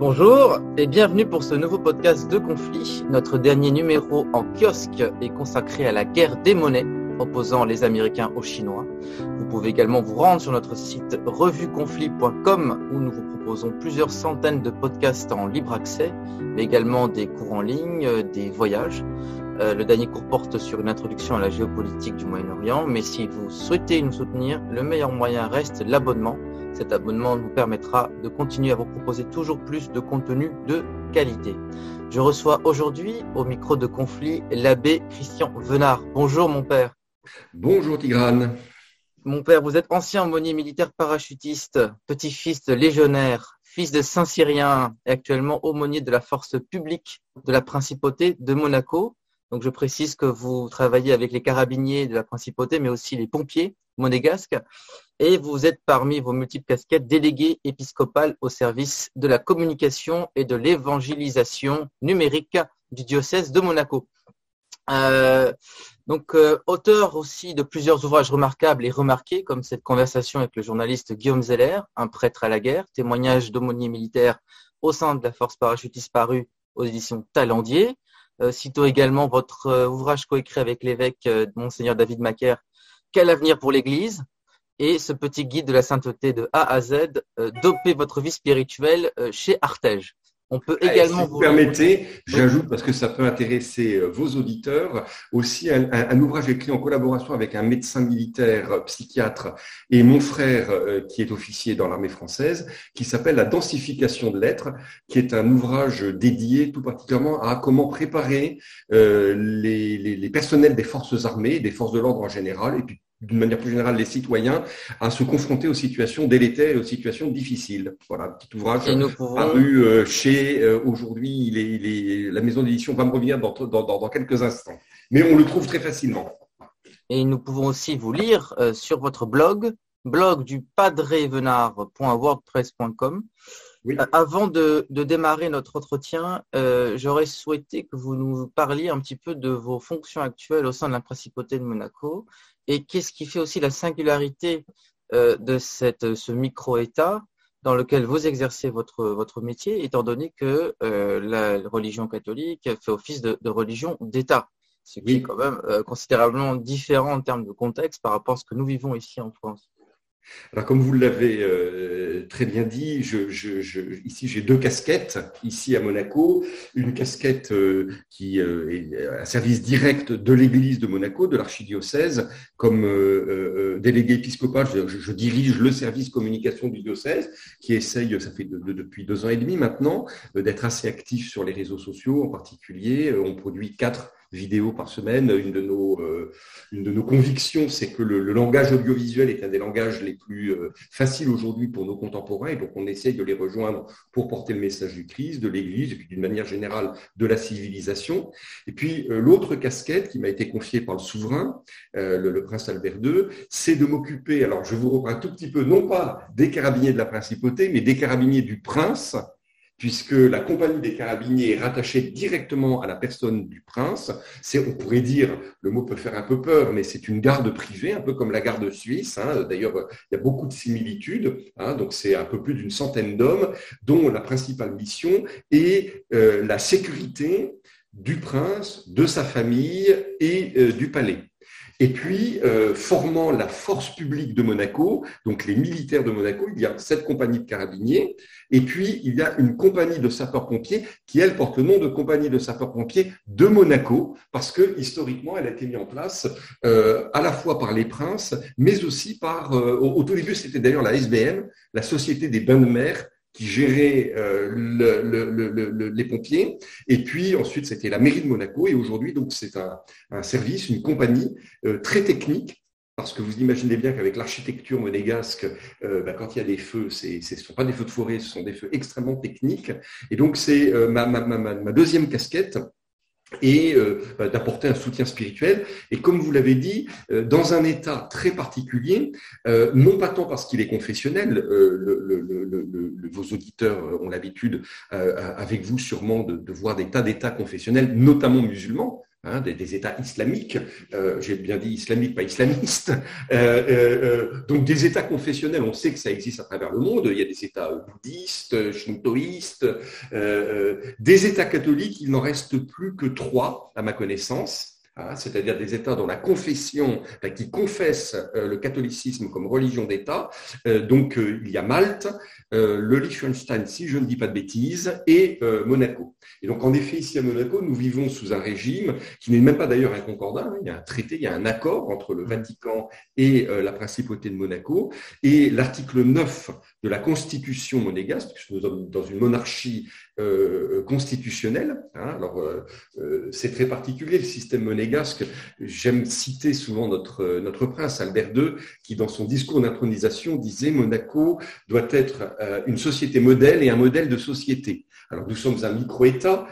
Bonjour et bienvenue pour ce nouveau podcast de conflit. Notre dernier numéro en kiosque est consacré à la guerre des monnaies opposant les Américains aux Chinois. Vous pouvez également vous rendre sur notre site revueconflit.com où nous vous proposons plusieurs centaines de podcasts en libre accès, mais également des cours en ligne, des voyages. Euh, le dernier cours porte sur une introduction à la géopolitique du Moyen-Orient, mais si vous souhaitez nous soutenir, le meilleur moyen reste l'abonnement. Cet abonnement nous permettra de continuer à vous proposer toujours plus de contenu de qualité. Je reçois aujourd'hui au micro de conflit l'abbé Christian Venard. Bonjour mon père. Bonjour Tigrane. Mon père, vous êtes ancien aumônier militaire parachutiste, petit-fils de légionnaire, fils de Saint-Cyrien et actuellement aumônier de la force publique de la principauté de Monaco. Donc, je précise que vous travaillez avec les carabiniers de la principauté, mais aussi les pompiers monégasques. Et vous êtes parmi vos multiples casquettes délégué épiscopal au service de la communication et de l'évangélisation numérique du diocèse de Monaco. Euh, donc, euh, auteur aussi de plusieurs ouvrages remarquables et remarqués, comme cette conversation avec le journaliste Guillaume Zeller, un prêtre à la guerre, témoignage d'aumônier militaire au sein de la force parachutiste parue aux éditions Talendier, citons également votre euh, ouvrage coécrit avec l'évêque euh, Monseigneur David Macaire, Quel avenir pour l'Église? Et ce petit guide de la sainteté de A à Z, Doper votre vie spirituelle chez Artege. On peut également. Si vous, permettez, j'ajoute parce que ça peut intéresser euh, vos auditeurs aussi un, ouvrage écrit en collaboration avec un médecin militaire, euh, psychiatre et mon frère euh, qui est officier dans l'armée française, qui s'appelle La densification de l'être, qui est un ouvrage dédié tout particulièrement à comment préparer les, les personnels des forces armées, des forces de l'ordre en général, et puis d'une manière plus générale, les citoyens à se confronter aux situations délétères et aux situations difficiles. Voilà, petit ouvrage paru euh, chez, euh, aujourd'hui, la maison d'édition va me revenir dans, dans, quelques instants. Mais on le trouve très facilement. Et nous pouvons aussi vous lire euh, sur votre blog, blog du padrevenard.wordpress.com. Avant de, de, démarrer notre entretien, j'aurais souhaité que vous nous parliez un petit peu de vos fonctions actuelles au sein de la principauté de Monaco et qu'est-ce qui fait aussi la singularité euh, de cette, ce micro-État dans lequel vous exercez votre, votre métier, étant donné que euh, la religion catholique fait office de, religion d'État, ce qui est quand même euh, considérablement différent en termes de contexte par rapport à ce que nous vivons ici en France. Alors, comme vous l'avez euh, très bien dit, ici j'ai deux casquettes, ici à Monaco. Une casquette euh, qui euh, est un service direct de l'Église de Monaco, de l'archidiocèse, comme délégué épiscopal. Je, dirige le service communication du diocèse, qui essaye, ça fait depuis deux ans et demi maintenant, d'être assez actif sur les réseaux sociaux en particulier. On produit quatre vidéos par semaine. Une de nos, euh, une de nos convictions, c'est que le, langage audiovisuel est un des langages les plus euh, faciles aujourd'hui pour nos contemporains, et donc on essaye de les rejoindre pour porter le message du Christ, de l'Église, et puis d'une manière générale de la civilisation. Et puis euh, l'autre casquette qui m'a été confiée par le souverain, le, prince Albert II, c'est de m'occuper, alors je vous reprends un tout petit peu, non pas des carabiniers de la principauté, mais des carabiniers du prince, puisque la compagnie des carabiniers est rattachée directement à la personne du prince. C'est, on pourrait dire, le mot peut faire un peu peur, mais c'est une garde privée, un peu comme la garde suisse. Hein. D'ailleurs, il y a beaucoup de similitudes. Hein. Donc, c'est un peu plus d'une centaine d'hommes, dont la principale mission est euh, la sécurité du prince, de sa famille et euh, du palais. Et puis, euh, formant la force publique de Monaco, donc les militaires de Monaco, il y a cette compagnie de carabiniers, et puis il y a une compagnie de sapeurs-pompiers qui, elle, porte le nom de compagnie de sapeurs-pompiers de Monaco, parce que historiquement, elle a été mise en place euh, à la fois par les princes, mais aussi par, euh, au, tout début, c'était d'ailleurs la SBM, la Société des bains de mer, qui gérait euh, le, les pompiers. Et puis ensuite, c'était la mairie de Monaco. Et aujourd'hui, donc, c'est un, service, une compagnie euh, très technique. Parce que vous imaginez bien qu'avec l'architecture monégasque, euh, bah, quand il y a des feux, ce ne sont pas des feux de forêt, ce sont des feux extrêmement techniques. Et donc, c'est ma, deuxième casquette et euh, bah, d'apporter un soutien spirituel. Et comme vous l'avez dit, euh, dans un état très particulier, euh, non pas tant parce qu'il est confessionnel, vos auditeurs ont l'habitude, avec vous sûrement, de, voir des tas d'états confessionnels, notamment musulmans. Hein, des, États islamiques, euh, j'ai bien dit islamiques, pas islamistes, euh, euh, donc des États confessionnels, on sait que ça existe à travers le monde, il y a des États bouddhistes, shintoïstes, des États catholiques, il n'en reste plus que trois à ma connaissance. Hein, c'est-à-dire des États dont la confession, qui confessent le catholicisme comme religion d'État. donc il y a Malte, le Liechtenstein, si je ne dis pas de bêtises, et Monaco. Et donc, en effet, ici à Monaco, nous vivons sous un régime qui n'est même pas d'ailleurs un concordat. Hein. Il y a un traité, il y a un accord entre le Vatican et euh, la principauté de Monaco. Et l'article 9 de la Constitution monégasque, puisque nous sommes dans une monarchie euh, constitutionnelle. Hein. alors, euh, c'est très particulier le système monégasque. J'aime citer souvent notre, notre prince Albert II, qui dans son discours d'intronisation disait Monaco doit être une société modèle et un modèle de société. Alors nous sommes un micro-État,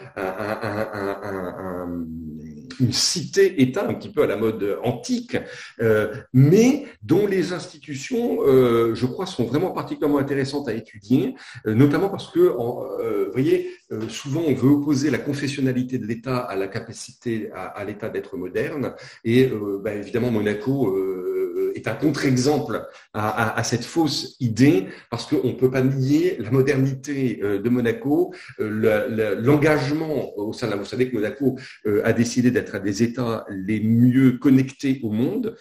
une cité-État un petit peu à la mode antique, euh, mais dont les institutions, euh, je crois, sont vraiment particulièrement intéressantes à étudier, euh, notamment parce que, vous voyez, souvent on veut opposer la confessionnalité de l'État à la capacité à, l'État d'être moderne, et ben, évidemment Monaco est un contre-exemple à, cette fausse idée, parce qu'on ne peut pas nier la modernité euh, de Monaco, euh, l'engagement au sein de la... Vous savez que Monaco euh, a décidé d'être un des États les mieux connectés au monde,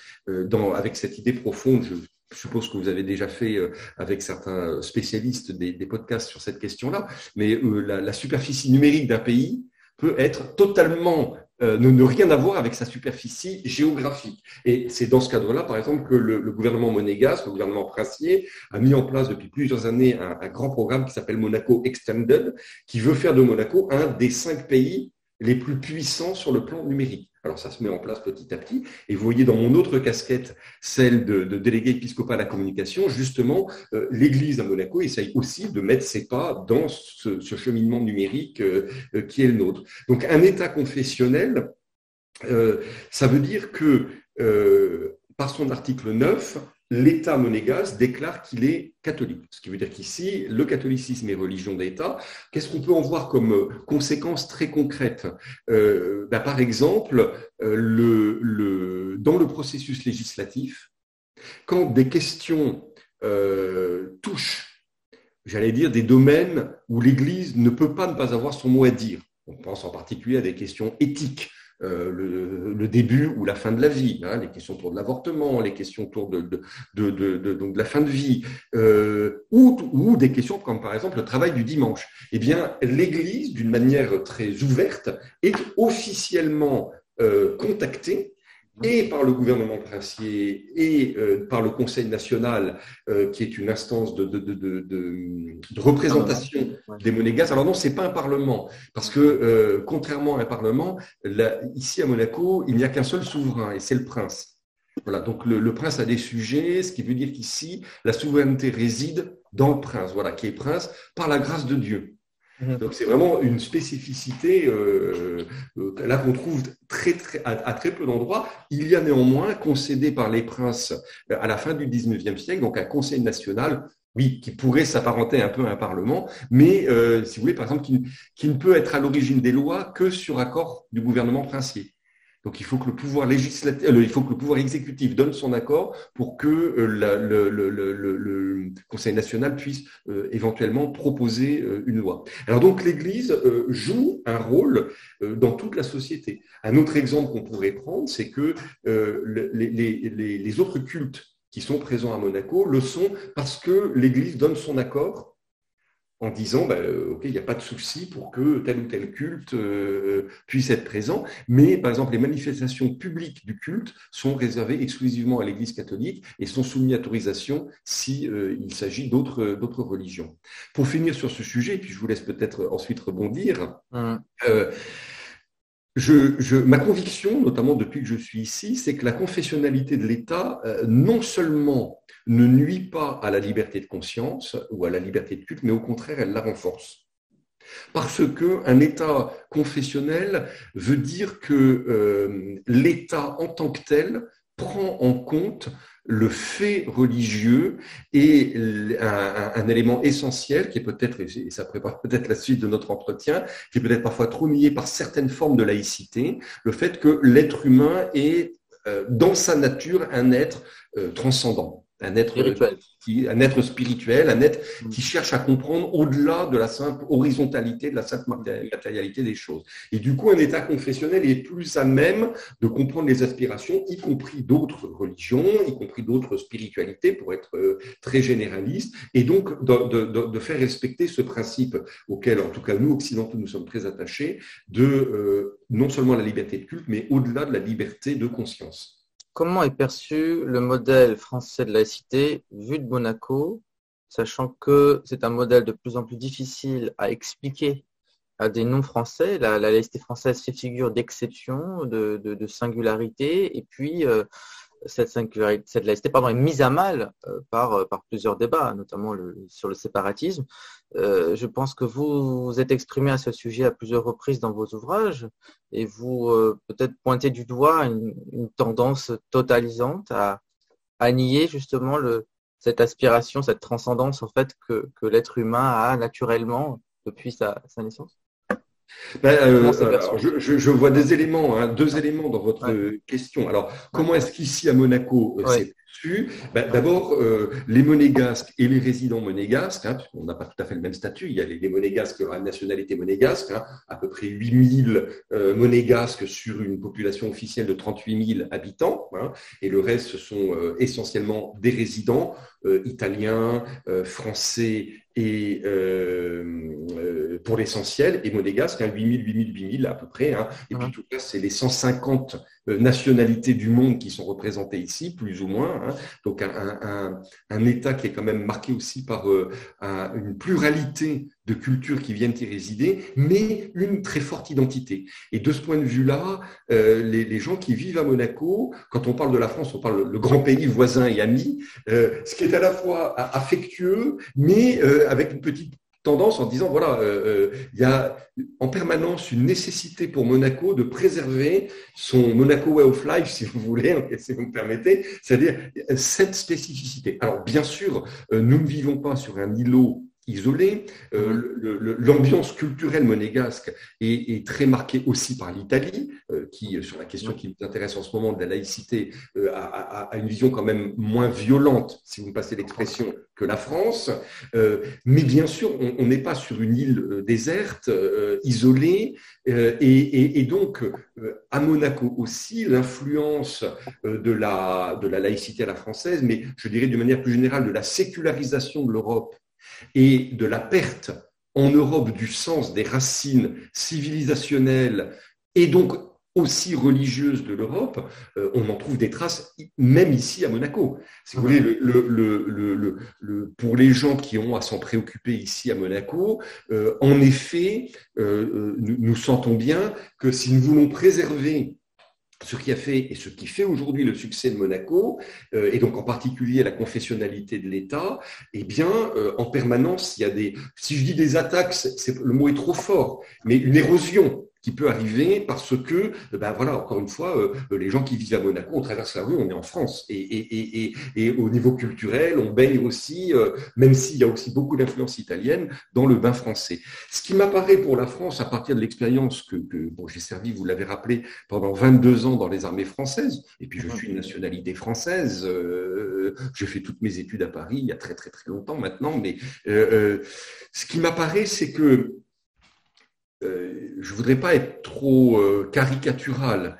avec cette idée profonde, je suppose que vous avez déjà fait avec certains spécialistes des, podcasts sur cette question-là, mais la, superficie numérique d'un pays peut être totalement euh, ne, rien avoir avec sa superficie géographique. Et c'est dans ce cadre-là, par exemple, que le, gouvernement monégasque, le gouvernement princier, a mis en place depuis plusieurs années un grand programme qui s'appelle Monaco Extended, qui veut faire de Monaco un des cinq pays les plus puissants sur le plan numérique. Alors ça se met en place petit à petit. Et vous voyez dans mon autre casquette, celle de, délégué épiscopal à la communication, justement, euh, l'Église à Monaco essaye aussi de mettre ses pas dans ce, cheminement numérique euh, euh, qui est le nôtre. Donc un État confessionnel, ça veut dire que par son article 9, l'État monégasque déclare qu'il est catholique. Ce qui veut dire qu'ici, le catholicisme est religion d'État. Qu'est-ce qu'on peut en voir comme euh, conséquences très concrètes euh, bah, Par exemple, euh, dans le processus législatif, quand des questions touchent, j'allais dire, des domaines où l'Église ne peut pas ne pas avoir son mot à dire, on pense en particulier à des questions éthiques, euh, le, début ou la fin de la vie, hein, les questions autour de l'avortement, les questions autour de, de, de, donc de la fin de vie, euh, ou, ou, des questions comme par exemple le travail du dimanche. Eh bien, l'Église, d'une manière très ouverte, est officiellement euh, contactée et par le gouvernement princier et euh, par le Conseil national, euh, qui est une instance de, de, de, de représentation des monégasques. Alors non, c'est pas un parlement, parce que euh, contrairement à un parlement, là, ici à Monaco, il n'y a qu'un seul souverain, et c'est le prince. Voilà, donc le, le, prince a des sujets, ce qui veut dire qu'ici, la souveraineté réside dans le prince, voilà, qui est prince par la grâce de Dieu. Mhm. Donc c'est vraiment une spécificité euh, euh, là qu'on trouve très, très, à, très peu d'endroits. Il y a néanmoins concédé par les princes euh, à la fin du 19e siècle, donc un conseil national, oui, qui pourrait s'apparenter un peu à un parlement, mais si vous voulez, par exemple, qui ne peut être à l'origine des lois que sur accord du gouvernement princier. Donc il faut que le pouvoir législatif, euh, il faut que le pouvoir exécutif donne son accord pour que euh, le, Conseil national puisse euh, éventuellement proposer une loi. Alors donc l'Église joue un rôle dans toute la société. Un autre exemple qu'on pourrait prendre, c'est que les autres cultes qui sont présents à Monaco le sont parce que l'Église donne son accord en disant, bah, euh, OK, il n'y a pas de souci pour que tel ou tel culte euh, puisse être présent, mais par exemple, les manifestations publiques du culte sont réservées exclusivement à l'Église catholique et sont soumises à autorisation si euh, il s'agit d'autres d'autres religions. Pour finir sur ce sujet, et puis je vous laisse peut-être ensuite rebondir, je, ma conviction, notamment depuis que je suis ici, c'est que la confessionnalité de l'État, non seulement ne nuit pas à la liberté de conscience ou à la liberté de culte, mais au contraire, elle la renforce. Parce qu'un État confessionnel veut dire que euh, l'État en tant que tel prend en compte le fait religieux est un, élément essentiel qui est peut-être, et ça prépare peut-être la suite de notre entretien, qui est peut-être parfois trop nié par certaines formes de laïcité, le fait que l'être humain est euh, dans sa nature un être euh, transcendant un être spirituel. Qui, un être spirituel, un être mm. qui cherche à comprendre au-delà de la simple horizontalité, de la simple matérialité des choses. Et du coup, un état confessionnel est plus à même de comprendre les aspirations, y compris d'autres religions, y compris d'autres spiritualités, pour être euh, très généraliste, et donc de, de, de, faire respecter ce principe auquel, en tout cas, nous, occidentaux, nous sommes très attachés, de euh, non seulement la liberté de culte, mais au-delà de la liberté de conscience. Comment est perçu le modèle français de laïcité vu de Monaco, sachant que c'est un modèle de plus en plus difficile à expliquer à des non-français? La, laïcité française fait figure d'exception, de, singularité, et puis euh, cette, laïcité pardon, est mise à mal euh, par, euh, par plusieurs débats, notamment sur le séparatisme. Euh, je pense que vous vous êtes exprimé à ce sujet à plusieurs reprises dans vos ouvrages et vous peut-être pointez du doigt une, tendance totalisante à, à nier justement cette aspiration, cette transcendance en fait que, que l'être humain a naturellement depuis sa naissance. Ben, euh, je, vois des éléments, hein, deux éléments dans votre question. Alors, comment est-ce qu'ici à Monaco, euh, c'est ben, D'abord, euh, les monégasques et les résidents monégasques, hein, puisqu'on n'a pas tout à fait le même statut, il y a les, monégasques qui ont la nationalité monégasque, hein, à peu près 8000 monégasques sur une population officielle de 38 000 habitants, et le reste, ce sont essentiellement des résidents italiens, français et pour l'essentiel, et monégasque, hein, 8000, 8000, 8000 à peu près. Hein. Et puis tout ça, c'est les 150 euh, nationalités du monde qui sont représentées ici, plus ou moins. Hein. Donc un, un, État qui est quand même marqué aussi par euh, une pluralité de cultures qui viennent y résider, mais une très forte identité. Et de ce point de vue-là, euh, les, gens qui vivent à Monaco, quand on parle de la France, on parle le grand pays voisin et ami, euh, ce qui est à la fois affectueux, mais euh, avec une petite en disant voilà, euh, euh, il y a en permanence une nécessité pour Monaco de préserver son Monaco Way of Life, si vous voulez, si vous me permettez, c'est-à-dire cette spécificité. Alors bien sûr, euh, nous ne vivons pas sur un îlot isolé. Euh, L'ambiance culturelle monégasque est, est, très marquée aussi par l'Italie, euh, qui, sur la question qui nous intéresse en ce moment de la laïcité, euh, a, a, une vision quand même moins violente, si vous me passez l'expression, que la France. Euh, mais bien sûr, on n'est pas sur une île euh, déserte, isolée, et, et, et, donc à Monaco aussi, l'influence de la, de la laïcité à la française, mais je dirais d'une manière plus générale de la sécularisation de l'Europe et de la perte en Europe du sens des racines civilisationnelles et donc aussi religieuses de l'Europe, euh, on en trouve des traces même ici à Monaco. Si vous voulez, le, pour les gens qui ont à s'en préoccuper ici à Monaco, euh, en effet, euh, nous, nous, sentons bien que si nous voulons préserver ce qui a fait et ce qui fait aujourd'hui le succès de Monaco, euh, et donc en particulier la confessionnalité de l'État, eh bien, euh, en permanence, il y a des, si je dis des attaques, c'est, le mot est trop fort, mais une érosion qui peut arriver parce que, ben voilà, encore une fois, euh, les gens qui vivent à Monaco, on traverse la rue, on est en France. Et, et, et, et au niveau culturel, on baigne aussi, euh, même s'il y a aussi beaucoup d'influence italienne, dans le bain français. Ce qui m'apparaît pour la France, à partir de l'expérience que, bon, j'ai servi, vous l'avez rappelé, pendant 22 ans dans les armées françaises, et puis je suis une nationalité française, euh, j'ai fait toutes mes études à Paris il y a très très très longtemps maintenant, mais euh, ce qui m'apparaît, c'est que euh, je voudrais pas être trop euh, caricatural.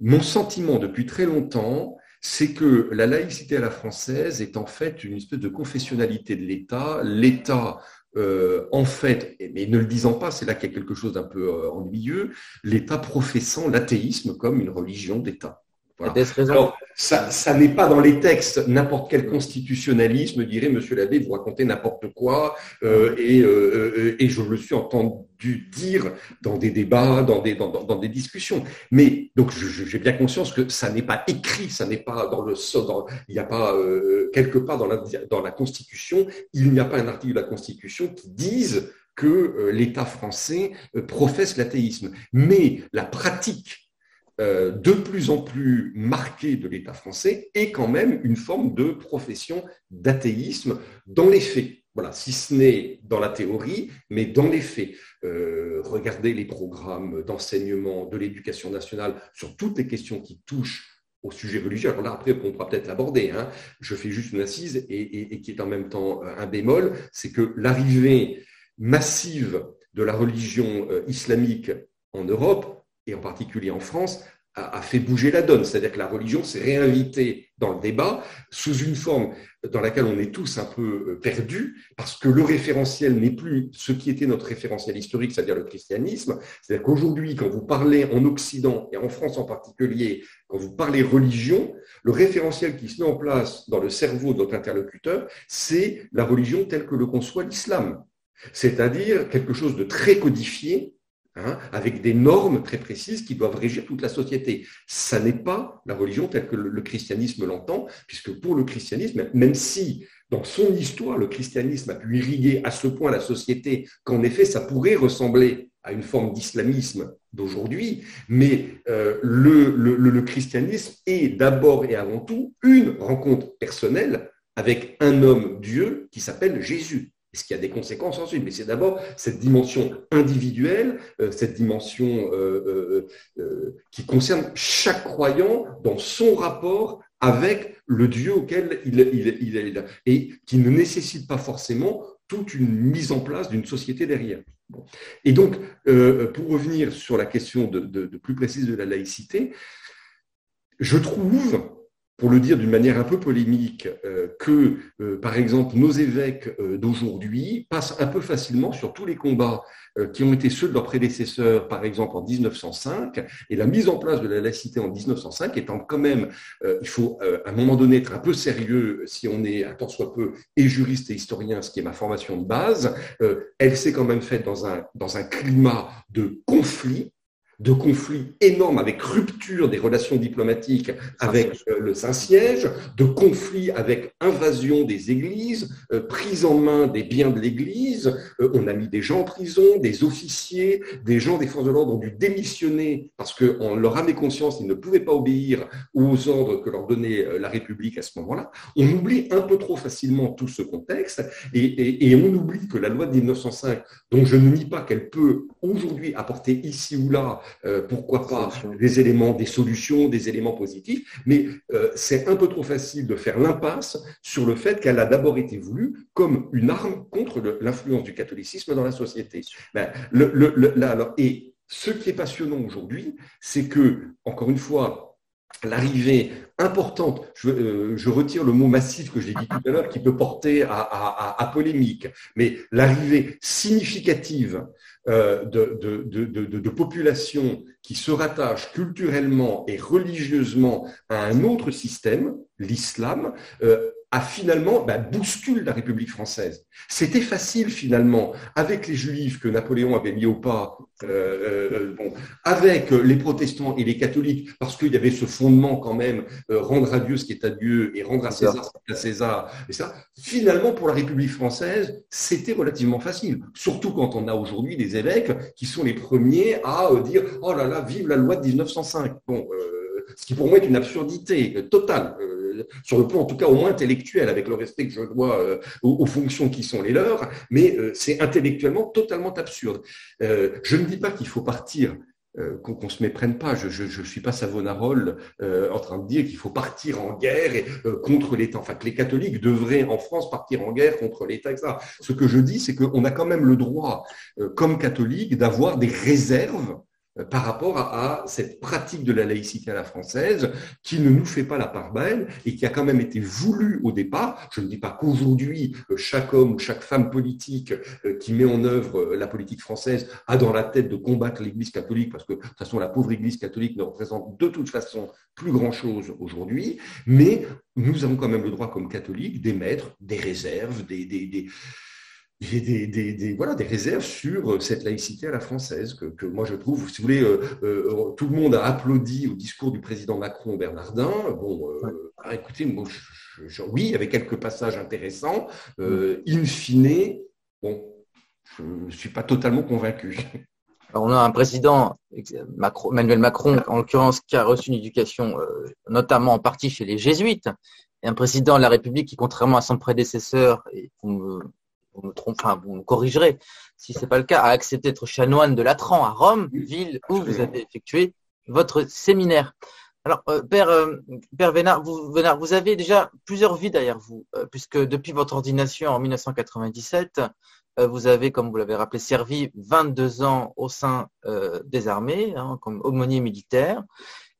Mon sentiment depuis très longtemps, c'est que la laïcité à la française est en fait une espèce de confessionnalité de l'État. L'État, euh, en fait, mais ne le disant pas, c'est là qu'il y a quelque chose d'un peu euh, ennuyeux, l'État professant l'athéisme comme une religion d'État. Alors, ça, ça n'est pas dans les textes. N'importe quel constitutionnalisme dirait, Monsieur l'abbé, vous racontez n'importe quoi, euh, et, euh, euh, et je le suis entendu dire dans des débats, dans des, dans, dans des discussions. Mais donc, j'ai bien conscience que ça n'est pas écrit, ça n'est pas dans le, dans, il n'y a pas euh, quelque part dans la, dans la Constitution, il n'y a pas un article de la Constitution qui dise que l'État français professe l'athéisme. Mais la pratique de plus en plus marquée de l'État français est quand même une forme de profession d'athéisme dans les faits. Voilà, si ce n'est dans la théorie, mais dans les faits. regardez les programmes d'enseignement de l'éducation nationale sur toutes les questions qui touchent au sujet religieux. Alors là, après, on pourra peut-être l'aborder. Hein. Je fais juste une assise et, qui est en même temps euh, un bémol, c'est que l'arrivée massive de la religion euh, islamique en Europe, et en particulier en France, a, fait bouger la donne. C'est-à-dire que la religion s'est réinvitée dans le débat sous une forme dans laquelle on est tous un peu euh, perdus, parce que le référentiel n'est plus ce qui était notre référentiel historique, c'est-à-dire le christianisme. C'est-à-dire qu'aujourd'hui, quand vous parlez en Occident, et en France en particulier, quand vous parlez religion, le référentiel qui se met en place dans le cerveau de notre interlocuteur, c'est la religion telle que le conçoit l'islam. C'est-à-dire quelque chose de très codifié, Hein, avec des normes très précises qui doivent régir toute la société. Ça n'est pas la religion telle que le, christianisme l'entend, puisque pour le christianisme, même si dans son histoire, le christianisme a pu irriguer à ce point la société qu'en effet, ça pourrait ressembler à une forme d'islamisme d'aujourd'hui, mais euh, le, le christianisme est d'abord et avant tout une rencontre personnelle avec un homme Dieu qui s'appelle Jésus ce qui a des conséquences ensuite. Mais c'est d'abord cette dimension individuelle, euh, cette dimension euh, euh, qui concerne chaque croyant dans son rapport avec le Dieu auquel il, est là, et qui ne nécessite pas forcément toute une mise en place d'une société derrière. Et donc, pour revenir sur la question de, de plus précise de la laïcité, je trouve pour le dire d'une manière un peu polémique, euh, que, euh, par exemple, nos évêques euh, d'aujourd'hui passent un peu facilement sur tous les combats qui ont été ceux de leurs prédécesseurs, par exemple en 1905, et la mise en place de la laïcité en 1905 étant quand même, il faut à un moment donné être un peu sérieux si on est, à tant soit peu, et juriste et historien, ce qui est ma formation de base, elle s'est quand même faite dans un, dans un climat de conflit de conflits énormes avec rupture des relations diplomatiques avec euh, le Saint-Siège, de conflits avec invasion des églises, euh, prise en main des biens de l'Église. Euh, on a mis des gens en prison, des officiers, des gens des forces de l'ordre ont dû démissionner parce qu'on leur avait conscience qu'ils ne pouvaient pas obéir aux ordres que leur donnait la République à ce moment-là. On oublie un peu trop facilement tout ce contexte et, et on oublie que la loi de 1905, dont je ne nie pas qu'elle peut aujourd'hui apporter ici ou là euh, pourquoi pas des éléments, des solutions, des éléments positifs, mais euh, c'est un peu trop facile de faire l'impasse sur le fait qu'elle a d'abord été voulue comme une arme contre l'influence du catholicisme dans la société. Ben, et ce qui est passionnant aujourd'hui, c'est que, encore une fois, l'arrivée importante, euh, je, retire le mot massif que j'ai dit tout à l'heure, qui peut porter à, polémique, mais l'arrivée significative euh, de, populations qui se rattachent culturellement et religieusement à un autre système, l'islam, euh, a finalement bah, bouscule la République française. C'était facile finalement avec les Juifs que Napoléon avait mis au pas, euh, euh, bon, avec les protestants et les catholiques, parce qu'il y avait ce fondement quand même euh, rendre à Dieu ce qui est à Dieu et rendre à César ce qui est à César. Et ça, finalement pour la République française, c'était relativement facile. Surtout quand on a aujourd'hui des évêques qui sont les premiers à dire oh là là, vive la loi de 1905. Bon, ce qui pour moi est une absurdité totale sur le plan en tout cas au moins intellectuel, avec le respect que je dois euh, aux, fonctions qui sont les leurs, mais euh, c'est intellectuellement totalement absurde. Euh, je ne dis pas qu'il faut partir qu'on ne se méprenne pas. Je ne suis pas Savonarole en train de dire qu'il faut partir en guerre contre l'État. Enfin, que les catholiques devraient en France partir en guerre contre l'État, etc. Ce que je dis, c'est qu'on a quand même le droit, comme catholique, d'avoir des réserves par rapport à, cette pratique de la laïcité à la française qui ne nous fait pas la part belle et qui a quand même été voulu au départ. Je ne dis pas qu'aujourd'hui, euh, chaque homme ou chaque femme politique euh, qui met en œuvre la politique française a dans la tête de combattre l'Église catholique parce que de toute façon, la pauvre Église catholique ne représente de toute façon plus grand-chose aujourd'hui, mais nous avons quand même le droit comme catholiques d'émettre des réserves, des des, des, voilà, des réserves sur euh, cette laïcité à la française que, moi je trouve, si vous voulez, euh, euh, tout le monde a applaudi au discours du président Macron Bernardin. Bon, ah, écoutez, moi, oui, il y avait quelques passages intéressants. in fine, bon, je ne suis pas totalement convaincu. on a un président, Emmanuel Macron, en l'occurrence, qui a reçu une éducation, notamment en partie chez les jésuites, et un président de la République qui, contrairement à son prédécesseur, et vous me, vous me, enfin, vous me corrigerez si c'est pas le cas, a accepté d'être chanoine de Latran à Rome, ville où vous avez effectué votre séminaire. Alors, euh, Père, euh, Père Vénard, vous, vous avez déjà plusieurs vies derrière vous, puisque depuis votre ordination en 1997, euh, vous avez, comme vous l'avez rappelé, servi 22 ans au sein euh, des armées, hein, comme aumônier militaire,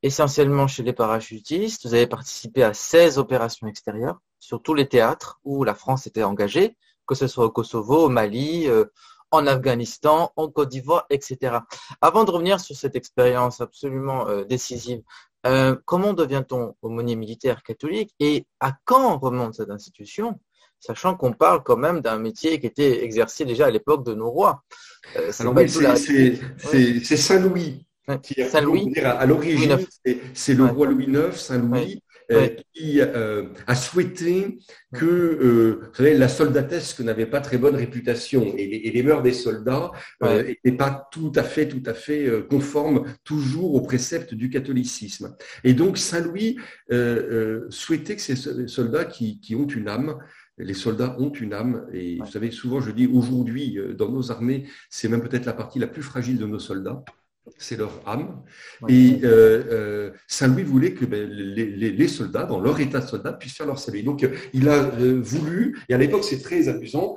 essentiellement chez les parachutistes. Vous avez participé à 16 opérations extérieures sur tous les théâtres où la France était engagée, que ce soit au Kosovo, au Mali, euh, en Afghanistan, en Côte d'Ivoire, etc. Avant de revenir sur cette expérience absolument décisive, comment devient-on aumônier militaire catholique et à quand remonte cette institution sachant qu'on parle quand même d'un métier qui était exercé déjà à l'époque de nos rois. Euh, c'est Saint-Louis. Qui Saint -Louis, à, l'origine, c'est le roi Louis IX, Saint-Louis, euh, qui euh, a souhaité que la soldatesque n'avait pas très bonne réputation et les, mœurs des soldats n'étaient pas tout à fait, tout à fait conformes toujours aux préceptes du catholicisme. Et donc Saint-Louis souhaitait que ces soldats qui, qui ont une âme les soldats ont une âme. Et vous savez, souvent je dis aujourd'hui, euh, dans nos armées, c'est même peut-être la partie la plus fragile de nos soldats. C'est leur âme. Et euh, euh, Saint-Louis voulait que ben, les, soldats, dans leur état de soldat, puissent faire leur salut. Donc, il a voulu, et à l'époque c'est très amusant,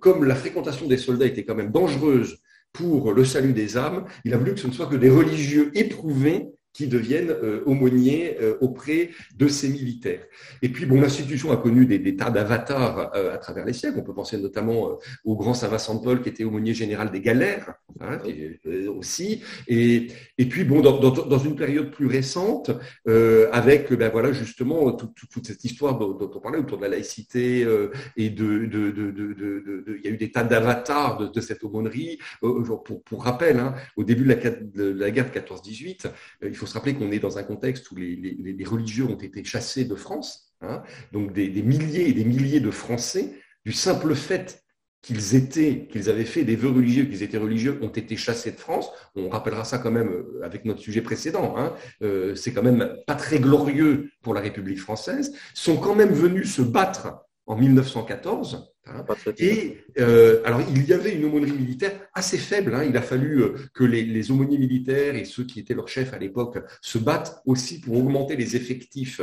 comme la fréquentation des soldats était quand même dangereuse pour le salut des âmes, il a voulu que ce ne soit que des religieux éprouvés qui deviennent euh, aumôniers euh, auprès de ces militaires. Et puis, bon, l'institution a connu des, tas d'avatars euh, à travers les siècles. On peut penser notamment au grand Saint Vincent de Paul, qui était aumônier général des galères, hein, aussi. Et, et puis, bon, dans une période plus récente, avec, ben voilà, justement, toute cette histoire dont, on parlait autour de la laïcité et de, de, de, de, il y a eu des tas d'avatars de, cette aumônerie. pour, pour rappel, hein, au début de la, de la guerre de 14-18, il faut se rappeler qu'on est dans un contexte où les, religieux ont été chassés de France, hein. donc des, milliers et des milliers de Français, du simple fait qu'ils étaient, qu'ils avaient fait des vœux religieux, qu'ils étaient religieux, ont été chassés de France. On rappellera ça quand même euh, avec notre sujet précédent. Hein. Euh, c'est quand même pas très glorieux pour la République française. Sont quand même venus se battre en 1914 Hein. Et euh, alors, il y avait une aumônerie militaire assez faible. Hein. Il a fallu euh, que les, aumôniers militaires et ceux qui étaient leurs chefs à l'époque se battent aussi pour augmenter les effectifs.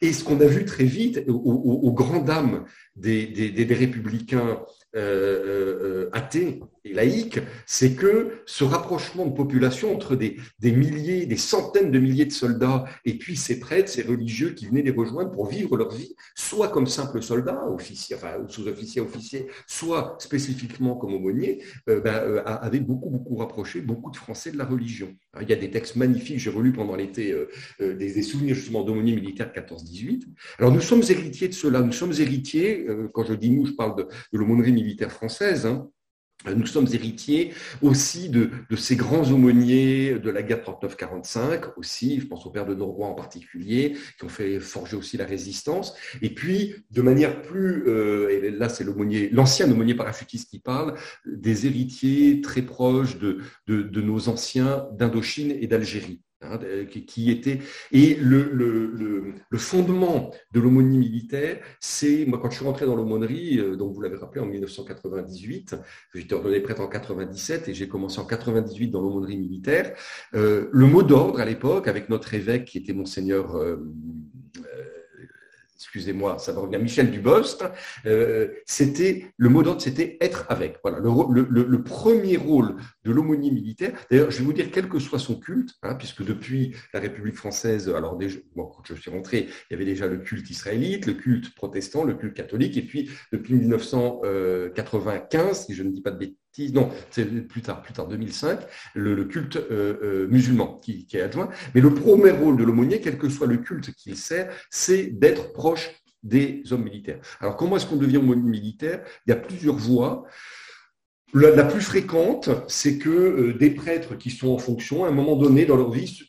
Et ce qu'on a vu très vite, aux, grandes dames des républicains euh, euh, euh, athée et laïque, c'est que ce rapprochement de population entre des, milliers, des centaines de milliers de soldats et puis ces prêtres, ces religieux qui venaient les rejoindre pour vivre leur vie, soit comme simples soldats, officiers, enfin sous-officiers, officiers, soit spécifiquement comme aumôniers, ben, avait beaucoup, beaucoup rapproché beaucoup de Français de la religion. il y a des textes magnifiques, j'ai relu pendant l'été des, des, souvenirs justement d'aumôniers militaires 14-18. Alors nous sommes héritiers de cela, nous sommes héritiers, quand je dis nous, je parle de, de l'aumônerie militaire française. Hein. Nous sommes héritiers aussi de, ces grands aumôniers de la guerre 39-45, aussi, je pense au père de Noroy en particulier, qui ont fait forger aussi la résistance. Et puis, de manière plus, euh, et là c'est l'ancien aumônier parachutiste qui parle, des héritiers très proches de nos anciens d'Indochine et d'Algérie. Hein, et le, fondement de l'aumônerie militaire, c'est moi quand je suis rentré dans l'aumônerie, euh, donc vous l'avez rappelé en 1998, j'étais ordonné prêtre en 97 et j'ai commencé en 98 dans l'aumônerie militaire. Euh, le mot d'ordre à l'époque, avec notre évêque qui était monseigneur euh, excusez-moi, ça va revenir, Michel Dubost, euh, c'était le mot d'ordre, c'était être avec. Voilà, le, premier rôle de l'aumônier militaire. D'ailleurs, je vais vous dire, quel que soit son culte, hein, puisque depuis la République française, alors quand je suis rentré, il y avait déjà le culte israélite, le culte protestant, le culte catholique, et puis depuis 1995, si je ne dis pas de bêtises, non, c'est plus tard, plus tard, 2005, le, culte euh, euh, musulman qui, est adjoint. Mais le premier rôle de l'aumônier, quel que soit le culte qu'il sert, c'est d'être proche des hommes militaires. Alors, comment est-ce qu'on devient aumônier militaire? Il y a plusieurs voies. La, plus fréquente, c'est que euh, des prêtres qui sont en fonction, à un moment donné dans leur vie,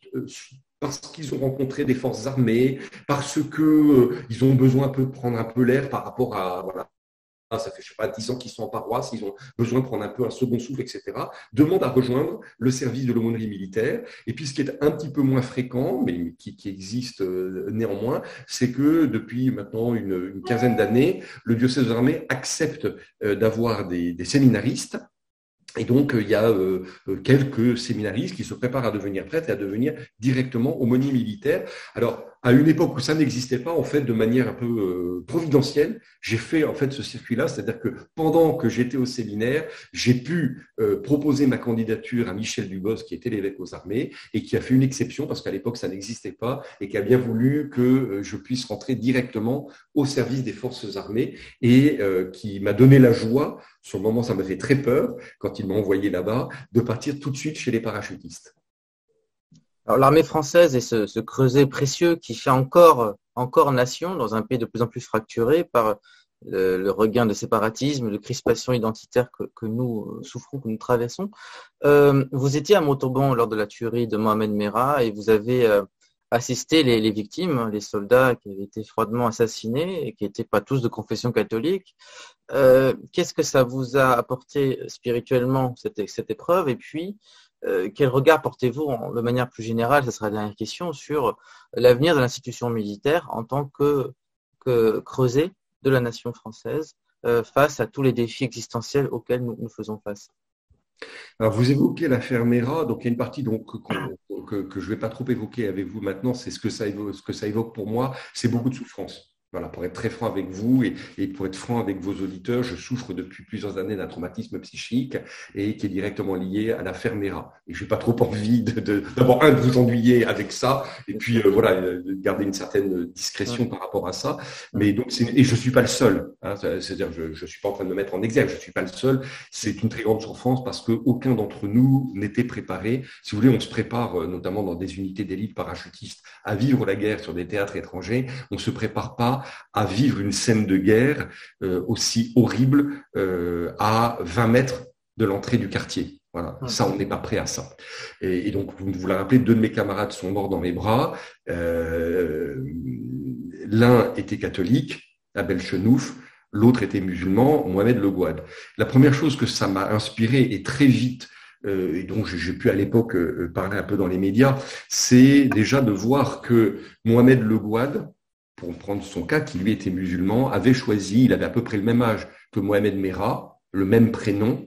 parce qu'ils ont rencontré des forces armées, parce qu'ils ont besoin un peu de prendre un peu l'air par rapport à voilà, ça fait, je sais pas, 10 ans qu'ils sont en paroisse, ils ont besoin de prendre un peu un second souffle, etc., demandent à rejoindre le service de l'aumônerie militaire. Et puis, ce qui est un petit peu moins fréquent, mais qui, existe euh, néanmoins, c'est que depuis maintenant une, quinzaine d'années, le diocèse des armées accepte euh, d'avoir des, séminaristes et donc, il y a euh, quelques séminaristes qui se préparent à devenir prêtres et à devenir directement aumôniers militaires. Alors, à une époque où ça n'existait pas, en fait, de manière un peu euh, providentielle, j'ai fait en fait ce circuit-là, c'est-à-dire que pendant que j'étais au séminaire, j'ai pu euh, proposer ma candidature à Michel Dubos, qui était l'évêque aux armées, et qui a fait une exception parce qu'à l'époque ça n'existait pas, et qui a bien voulu que euh, je puisse rentrer directement au service des forces armées, et qui m'a donné la joie. Sur le moment, ça m'a fait très peur quand il m'a envoyé là-bas de partir tout de suite chez les parachutistes l'armée française est ce, creuset précieux qui fait encore, encore nation dans un pays de plus en plus fracturé par le, regain de séparatisme, de crispation identitaire que, nous euh, souffrons, que nous traversons. Euh, vous étiez à Montauban lors de la tuerie de Mohamed Merah et vous avez euh, assisté les, victimes, les soldats qui avaient été froidement assassinés et qui n'étaient pas tous de confession catholique. Qu'est-ce que ça vous a apporté spirituellement, cette, cette épreuve? Et puis, euh, quel regard portez-vous de manière plus générale, ce sera la dernière question, sur l'avenir de l'institution militaire en tant que, creuset de la nation française euh, face à tous les défis existentiels auxquels nous, faisons face? Alors, vous évoquez l'affaire Mera, donc il y a une partie que, je ne vais pas trop évoquer avec vous maintenant, c'est ce que ça évoque pour moi, c'est beaucoup de souffrance. Voilà, pour être très franc avec vous et, pour être franc avec vos auditeurs, je souffre depuis plusieurs années d'un traumatisme psychique et qui est directement lié à la Fermera. Et je n'ai pas trop envie de, d'abord un de vous ennuyer avec ça et puis euh, voilà de garder une certaine discrétion par rapport à ça. Mais donc et je suis pas le seul. Hein, c'est-à-dire je je suis pas en train de me mettre en exergue. Je suis pas le seul. C'est une très grande souffrance parce que aucun d'entre nous n'était préparé. Si vous voulez, on se prépare euh, notamment dans des unités d'élite parachutistes à vivre la guerre sur des théâtres étrangers. On se prépare pas à vivre une scène de guerre euh, aussi horrible euh, à 20 mètres de l'entrée du quartier. Voilà, ça, on n'est pas prêt à ça. Et, donc, vous vous l'avez rappelé, deux de mes camarades sont morts dans mes bras. Euh, l'un était catholique, Abel Chenouf, l'autre était musulman, Mohamed Le Gouad. La première chose que ça m'a inspiré, et très vite, et dont j'ai pu à l'époque parler un peu dans les médias, c'est déjà de voir que Mohamed Le Gouad, pour prendre son cas, qui lui était musulman, avait choisi, il avait à peu près le même âge que Mohamed Merah, le même prénom.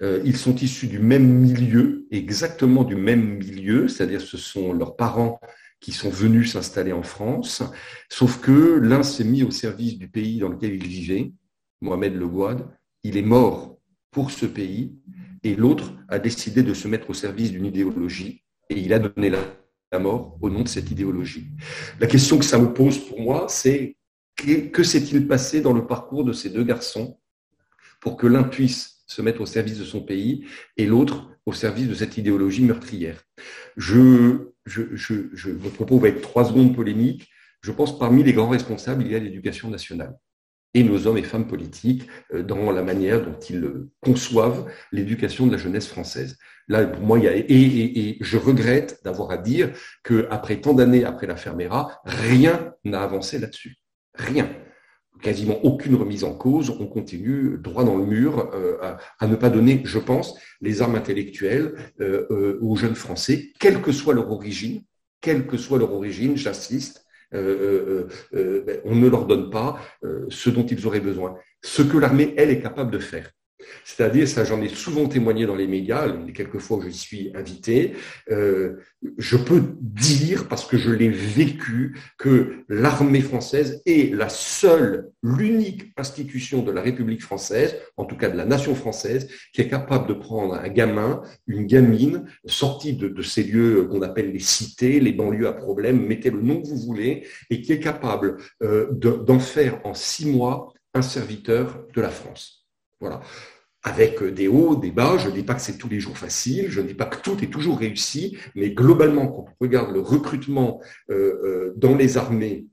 Euh, ils sont issus du même milieu, exactement du même milieu, c'est-à-dire ce sont leurs parents qui sont venus s'installer en France, sauf que l'un s'est mis au service du pays dans lequel il vivait, Mohamed Le Gouad, il est mort pour ce pays, et l'autre a décidé de se mettre au service d'une idéologie, et il a donné la la mort au nom de cette idéologie. La question que ça me pose pour moi, c'est que, s'est-il passé dans le parcours de ces deux garçons pour que l'un puisse se mettre au service de son pays et l'autre au service de cette idéologie meurtrière? Je, je, je, votre propos va être trois secondes polémiques. Je pense parmi les grands responsables, il y a l'éducation nationale et nos hommes et femmes politiques euh, dans la manière dont ils euh, conçoivent l'éducation de la jeunesse française. Là, pour moi, il y a, et, je regrette d'avoir à dire que après tant d'années après la Fermera, rien n'a avancé là-dessus. Rien. Quasiment aucune remise en cause. On continue droit dans le mur euh, à, ne pas donner, je pense, les armes intellectuelles aux jeunes Français, quelle que soit leur origine, quelle que soit leur origine, j'insiste, euh, euh, euh, ben, on ne leur donne pas ce dont ils auraient besoin. Ce que l'armée, elle, est capable de faire. C'est-à-dire, ça j'en ai souvent témoigné dans les médias, les quelques fois où je suis invité, euh, je peux dire, parce que je l'ai vécu, que l'armée française est la seule, l'unique institution de la République française, en tout cas de la nation française, qui est capable de prendre un gamin, une gamine, sortie de, ces lieux qu'on appelle les cités, les banlieues à problème, mettez le nom que vous voulez, et qui est capable euh, d'en faire en six mois un serviteur de la France. Voilà avec des hauts, des bas. Je ne dis pas que c'est tous les jours facile, je ne dis pas que tout est toujours réussi, mais globalement, quand on regarde le recrutement euh, euh, dans les armées,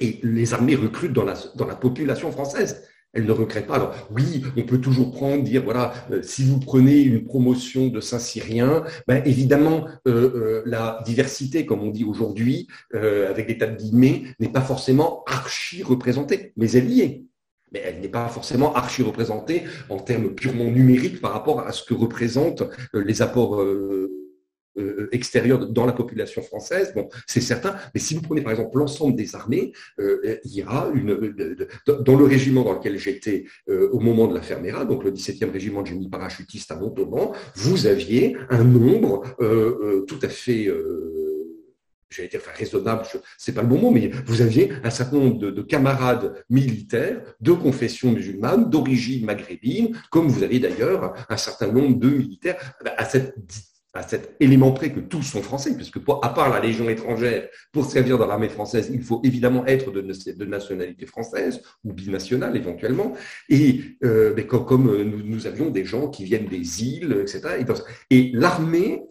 et les armées recrutent dans la, population française, elles ne recrutent pas. Alors oui, on peut toujours prendre, dire voilà, euh, si vous prenez une promotion de Saint-Cyrien, ben évidemment la diversité, comme on dit aujourd'hui, avec des tas de guillemets, n'est pas forcément archi représentée, mais elle y est. mais elle n'est pas forcément archi-représentée en termes purement numériques par rapport à ce que représentent euh, les apports euh, euh, extérieurs dans la population française. Bon, c'est certain. Mais si vous prenez par exemple l'ensemble des armées, il y a une dans le régiment dans lequel j'étais au moment de la Fermera, donc le 17e régiment de génie parachutiste à Montauban, vous aviez un nombre tout à fait j'allais dire raisonnable, c'est pas le bon mot, mais vous aviez un certain nombre de, camarades militaires de confession musulmane, d'origine maghrébine, comme vous avez d'ailleurs un certain nombre de militaires à cet élément près que tous sont français, puisque à part la Légion étrangère, pour servir dans l'armée française, il faut évidemment être de, nationalité française ou binationale éventuellement. Et euh, mais comme, nous, nous, avions des gens qui viennent des îles, etc. Et, et l'armée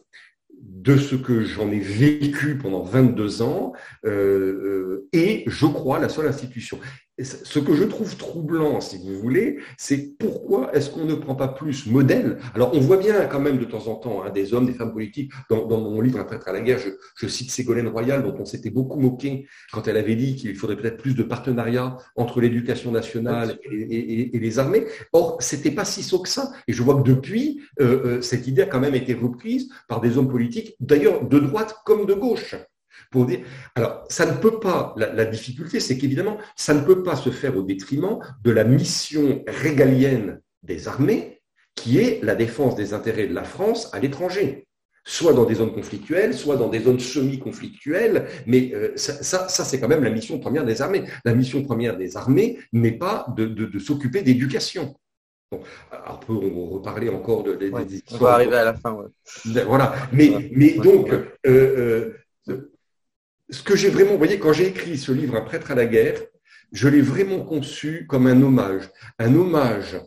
de ce que j'en ai vécu pendant 22 ans euh, euh, et je crois la seule institution. Ce que je trouve troublant, si vous voulez, c'est pourquoi est-ce qu'on ne prend pas plus modèle? Alors, on voit bien quand même de temps en temps hein, des hommes, des femmes politiques. Dans, mon livre Un prêtre à la guerre, je, cite Ségolène Royal, dont on s'était beaucoup moqué quand elle avait dit qu'il faudrait peut-être plus de partenariat entre l'éducation nationale et, les armées. Or, c'était pas si saut que ça. Et je vois que depuis, euh, euh, cette idée a quand même été reprise par des hommes politiques, d'ailleurs de droite comme de gauche. Pour dire, alors, ça ne peut pas, la, difficulté, c'est qu'évidemment, ça ne peut pas se faire au détriment de la mission régalienne des armées, qui est la défense des intérêts de la France à l'étranger soit dans des zones conflictuelles, soit dans des zones semi-conflictuelles, mais euh, ça, ça, c'est quand même la mission première des armées. La mission première des armées n'est pas de, s'occuper d'éducation. Bon, on peut reparler encore de, des On va arriver à la fin. Voilà, mais, mais donc, euh, euh, ce que j'ai vraiment, vous voyez, quand j'ai écrit ce livre, Un prêtre à la guerre, je l'ai vraiment conçu comme un hommage, un hommage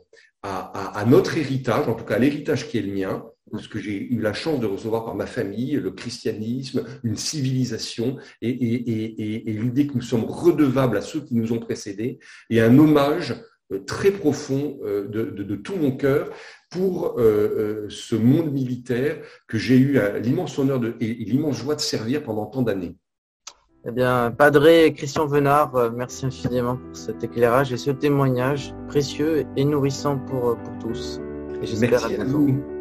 à, notre héritage, en tout cas l'héritage qui est le mien, ce que j'ai eu la chance de recevoir par ma famille, le christianisme, une civilisation, et, l'idée que nous sommes redevables à ceux qui nous ont précédés, et un hommage euh, très profond euh, de, tout mon cœur pour euh, ce monde militaire que j'ai eu l'immense honneur et l'immense joie de servir pendant tant d'années. Eh bien, Padré Christian Venard, euh, merci infiniment pour cet éclairage et ce témoignage précieux et nourrissant pour, pour tous. Et j'espère à, à